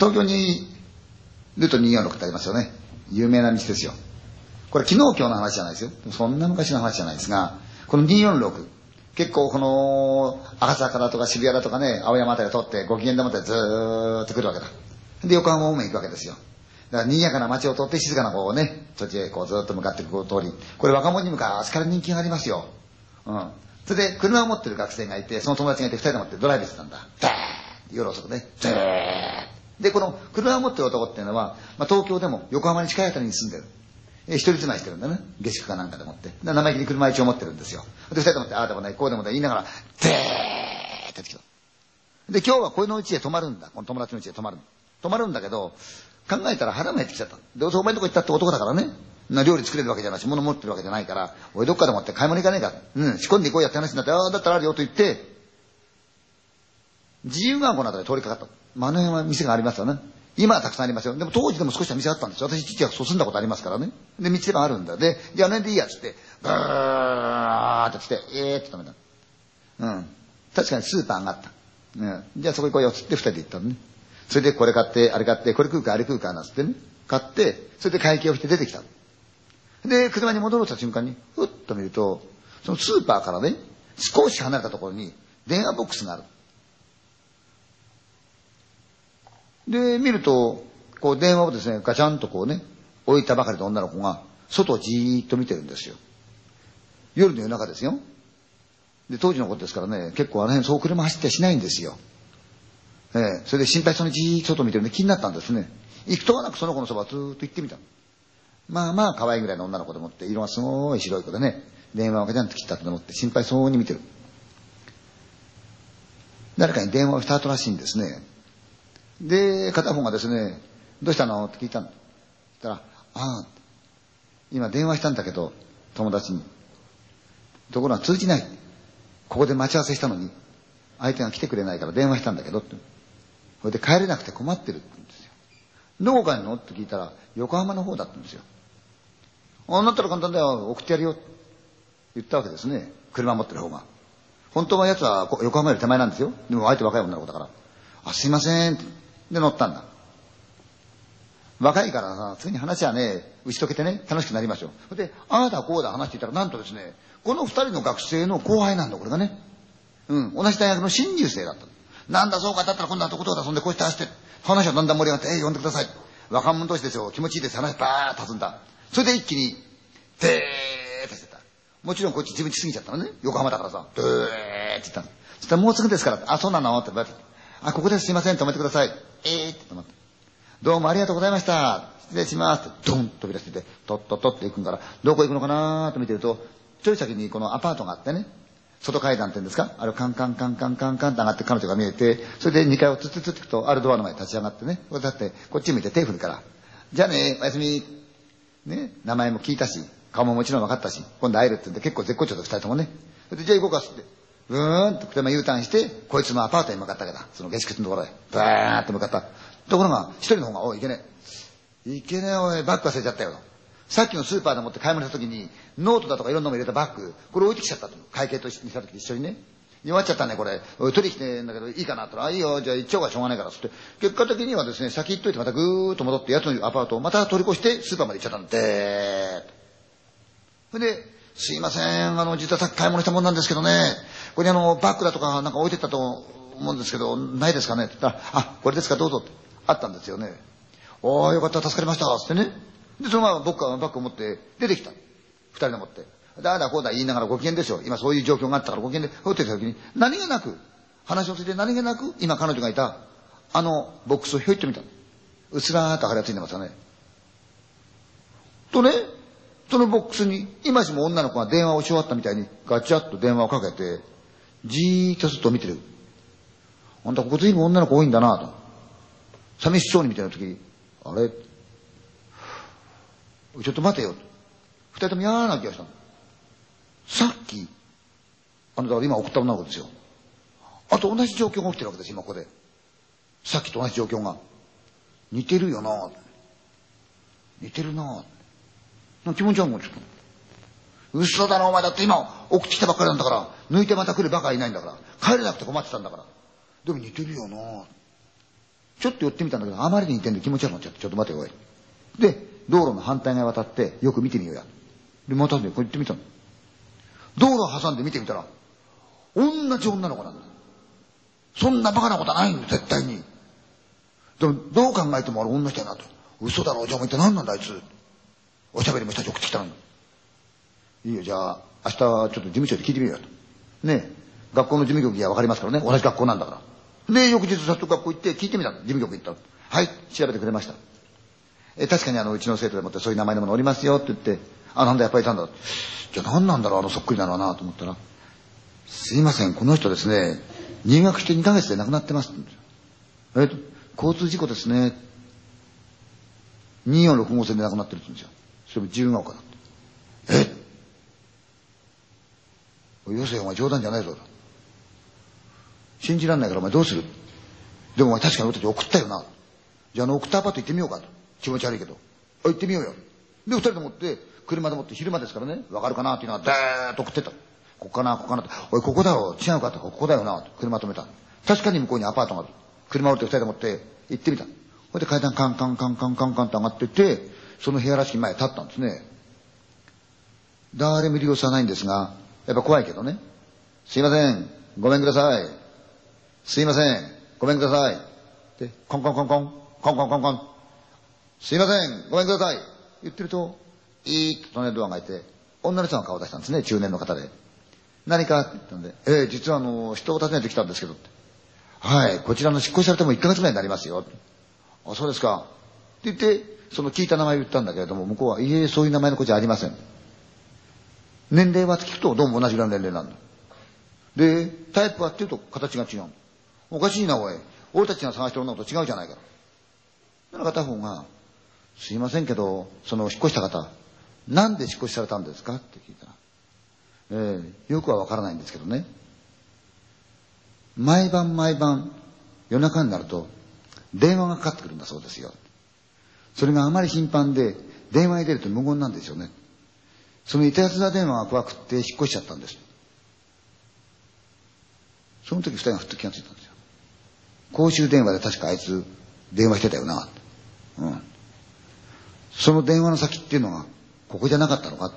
東京にルート246ってありますよね。有名な道ですよ。これ昨日今日の話じゃないですよ。そんな昔の話じゃないですが、この246、結構この赤坂だとか渋谷だとかね、青山あたりを通ってご機嫌でもってずーっと来るわけだ。で、横浜方面行くわけですよ。だから賑やかな街を通って静かなこうね、土地へこうずっと向かっていく通り。これ若者に昔かうあすから人気がありますよ。うん。それで車を持ってる学生がいて、その友達がいて二人で持ってドライブしてたんだ。ダー夜遅くね。ダーで、この車を持ってる男っていうのは、まあ、東京でも横浜に近いあたりに住んでる。え一人住まいしてるんだね。下宿かなんかでもって。で生意気に車一応持ってるんですよ。で、二人でもって、ああでもない、こうでもない、言いながら、でーって出てきた。で、今日はこの家へ泊まるんだ。この友達の家へ泊まる。泊まるんだけど、考えたら腹も減ってきちゃった。で、どうせお前のとこ行ったって男だからね。な料理作れるわけじゃないし、物持ってるわけじゃないから、おい、どっかでもって買い物行かねえか。うん、仕込んでいこうやって話になって、ああ、だったらあるよと言って、自由が丘のあたり通りかかった。まあ、あの辺は店がありますよね。今はたくさんありますよ。でも当時でも少しは店あったんですよ。私、父はそう住んだことありますからね。で、道でもあるんだ。で、じゃああの辺でいいやつって、ガーって来て、えーって止めた。うん。確かにスーパーがあった。うん。じゃあそこ行こうよっつって二人で行ったのね。それでこれ買って、あれ買って、これ食うか、あれ食うか、なんつってね。買って、それで会計をして出てきた。で、車に戻ろうとした瞬間に、ふっと見ると、そのスーパーからね、少し離れたところに電話ボックスがある。で、見ると、こう電話をですね、ガチャンとこうね、置いたばかりの女の子が、外をじーっと見てるんですよ。夜の夜中ですよ。で、当時のことですからね、結構あの辺そう車走ってしないんですよ。ええそれで心配そうにじーっと外見てるんで気になったんですね。行くとはなくその子のそばずーっと行ってみた。まあまあ可愛いぐらいの女の子でもって、色がすごい白い子でね、電話をガチャンと切ったと思って心配そうに見てる。誰かに電話をした後らしいんですね。で、片方がですね、どうしたの？って聞いたの。そしたら、ああ、今電話したんだけど、友達に。ところが通じない。ここで待ち合わせしたのに、相手が来てくれないから電話したんだけどって。それで帰れなくて困ってるって言うんですよ。どこ帰るの？って聞いたら、横浜の方だったんですよ。あ、なったら簡単だよ、送ってやるよ。って言ったわけですね。車持ってる方が。本当は奴は横浜より手前なんですよ。でも相手若い女の子だから。あ、すいませんって。で、乗ったんだ。若いからさ、次に話はね、打ち解けてね、楽しくなりましょう。で、あなたこうだ話していたら、なんとですね、この二人の学生の後輩なんだ、これがね。うん、同じ大学の新入生だった。なんだそうか、だったら今度はとことだ、そんでこうして走って、話はだんだん盛り上がって、えー、呼んでください。若者同士ですよ、気持ちいいです、話バーッと立つんだ。それで一気に、でーってしてた。もちろんこっち自分ち過ぎちゃったのね。横浜だからさ、でーって言ったの。そしたらもうすぐですから、あ、そうなのって言われて、あ、ここです、いません、止めてください。えーって止まって。どうもありがとうございました。失礼します。って、ドン飛び出してて、とっとっとって行くんから、どこ行くのかなーと見てると、ちょい先にこのアパートがあってね、外階段って言うんですか？あれをカンカンカンカンカンカンって上がって彼女が見えて、それで2階をツッツツッって行くと、あるドアの前に立ち上がってね、こうやって、こっち向いて手振るから、じゃあね、おやすみ。ね、名前も聞いたし、顔ももちろん分かったし、今度会えるって言うんで結構絶好調で二人ともね。で、じゃあ行こうかっって、うーんと車 U ターンして、こいつのアパートに向かったわけだ。その下宿のところへ。バーッと向かった。ところが、一人の方が、おい、いけねえ。いけねえ、おい、バッグ忘れちゃったよ。さっきのスーパーで持って買い物した時に、ノートだとかいろんなもの入れたバッグ、これ置いてきちゃったと。会計とにした時一緒にね。弱っちゃったね、これ。おい取り来てんだけど、いいかなって言ったら、あ、いいよ、じゃあ行っちゃおうがしょうがないから、つって。結果的にはですね、先行っといてまたぐーっと戻って、奴のアパートをまた取り越して、スーパーまで行っちゃったんで、それで、すいません、あの、実はさっき買い物したもんなんですけどね、これにあの、バッグだとかなんか置いてったと思うんですけど、ないですかね？って言ったら、あ、これですか、どうぞって。あったんですよね。おー、よかった、助かりました、つってね。で、そのまま僕はバッグを持って出てきた。二人で持って。だだこうだ言いながらご機嫌ですよ。今そういう状況があったからご機嫌で、ふってた時に、何気なく、話をついて何気なく、今彼女がいた、あのボックスをひょいっと見た。うつらーっと腫れがついてますよね。とね、そのボックスに、今しも女の子が電話をし終わったみたいに、ガチャッと電話をかけて、じーっとずっと見てる。あんたここ随分女の子多いんだなと。寂しそうに見てる時、あれ？ちょっと待てよ。二人とも嫌な気がしたの。さっき、あの、だから今送った女の子ですよ。あと同じ状況が起きてるわけです、今ここで。さっきと同じ状況が。似てるよな似てるなな気持ち悪いもんちょっと。嘘だろお前だって今送ってきたばっかりなんだから、抜いてまた来るバカいないんだから、帰れなくて困ってたんだから。でも似てるよなちょっと寄ってみたんだけど、あまりに似てんで気持ち悪くなっちゃって、ちょっと待てよ、おい。で、道路の反対側渡って、よく見てみようや。で、またね、こう行ってみたの。道路を挟んで見てみたら、同じ女の子なんだ。そんなバカなことはないんだ、絶対に。でも、どう考えてもあれ女人やなと。嘘だろ、じゃあお前一体何なんだ、あいつ。おしゃべりもしたし送ってきたのに。いいよ、じゃあ、明日ちょっと事務所で聞いてみようよと。ね学校の事務局には分かりますからね。同じ学校なんだから。で、翌日早速学校行って聞いてみた。事務局行ったはい、調べてくれました。え、確かにあの、うちの生徒でもってそういう名前のものおりますよって言って、あ、なんだ、やっぱりいたんだ。じゃあ何なんだろう、あのそっくりなのはなと思ったら、すいません、この人ですね、入学して2ヶ月で亡くなってますえっと、交通事故ですね。246号線で亡くなってるって言うんですよ。それも自由が丘だって。えよせよ、お前冗談じゃないぞ。信じらんないからお前どうする？でもお前確かに俺たち送ったよな。じゃああの送ったアパート行ってみようかと。気持ち悪いけど。あ、行ってみようよ。で、二人で持って、車で持って昼間ですからね、わかるかなっていうのは、ダーッと送ってた。ここかな、ここかなって。おい、ここだろ、違うかって、ここだよな、車止めた。確かに向こうにアパートがある。車降りて二人で持って行ってみた。ほいで階段カンカンカンカンカンカンと上がってって、その部屋らしき前立ったんですね。誰も利用さないんですが、やっぱ怖いけどね。すいません、ごめんください。すいません、ごめんください。で、コンコンコンコン、コンコンコンコン。すいません、ごめんください。言ってると、いーっと隣のドアが開いて、女の人が顔を出したんですね、中年の方で。何かって言ったんで、えー、実はあの、人を訪ねてきたんですけど。はい、こちらの引っ越しされても1ヶ月ぐらいになりますよ。あ、そうですか。って言って、その聞いた名前を言ったんだけれども、向こうは、いえ、そういう名前の子じゃありません。年齢は聞くとどうも同じぐらいの年齢なんだ。で、タイプはっていうと形が違う。おかしいな、おい。俺たちが探してる女と違うじゃないか。だから片方が、すいませんけど、その引っ越した方、なんで引っ越しされたんですか？って聞いたら、ええー、よくはわからないんですけどね。毎晩毎晩、夜中になると、電話がかかってくるんだそうですよ。それがあまり頻繁で、電話に出ると無言なんですよね。そのいたずら電話が怖くって引っ越しちゃったんです。その時二人がふっと気がついたんですよ。公衆電話で確かあいつ電話してたよな。うん。その電話の先っていうのが、ここじゃなかったのか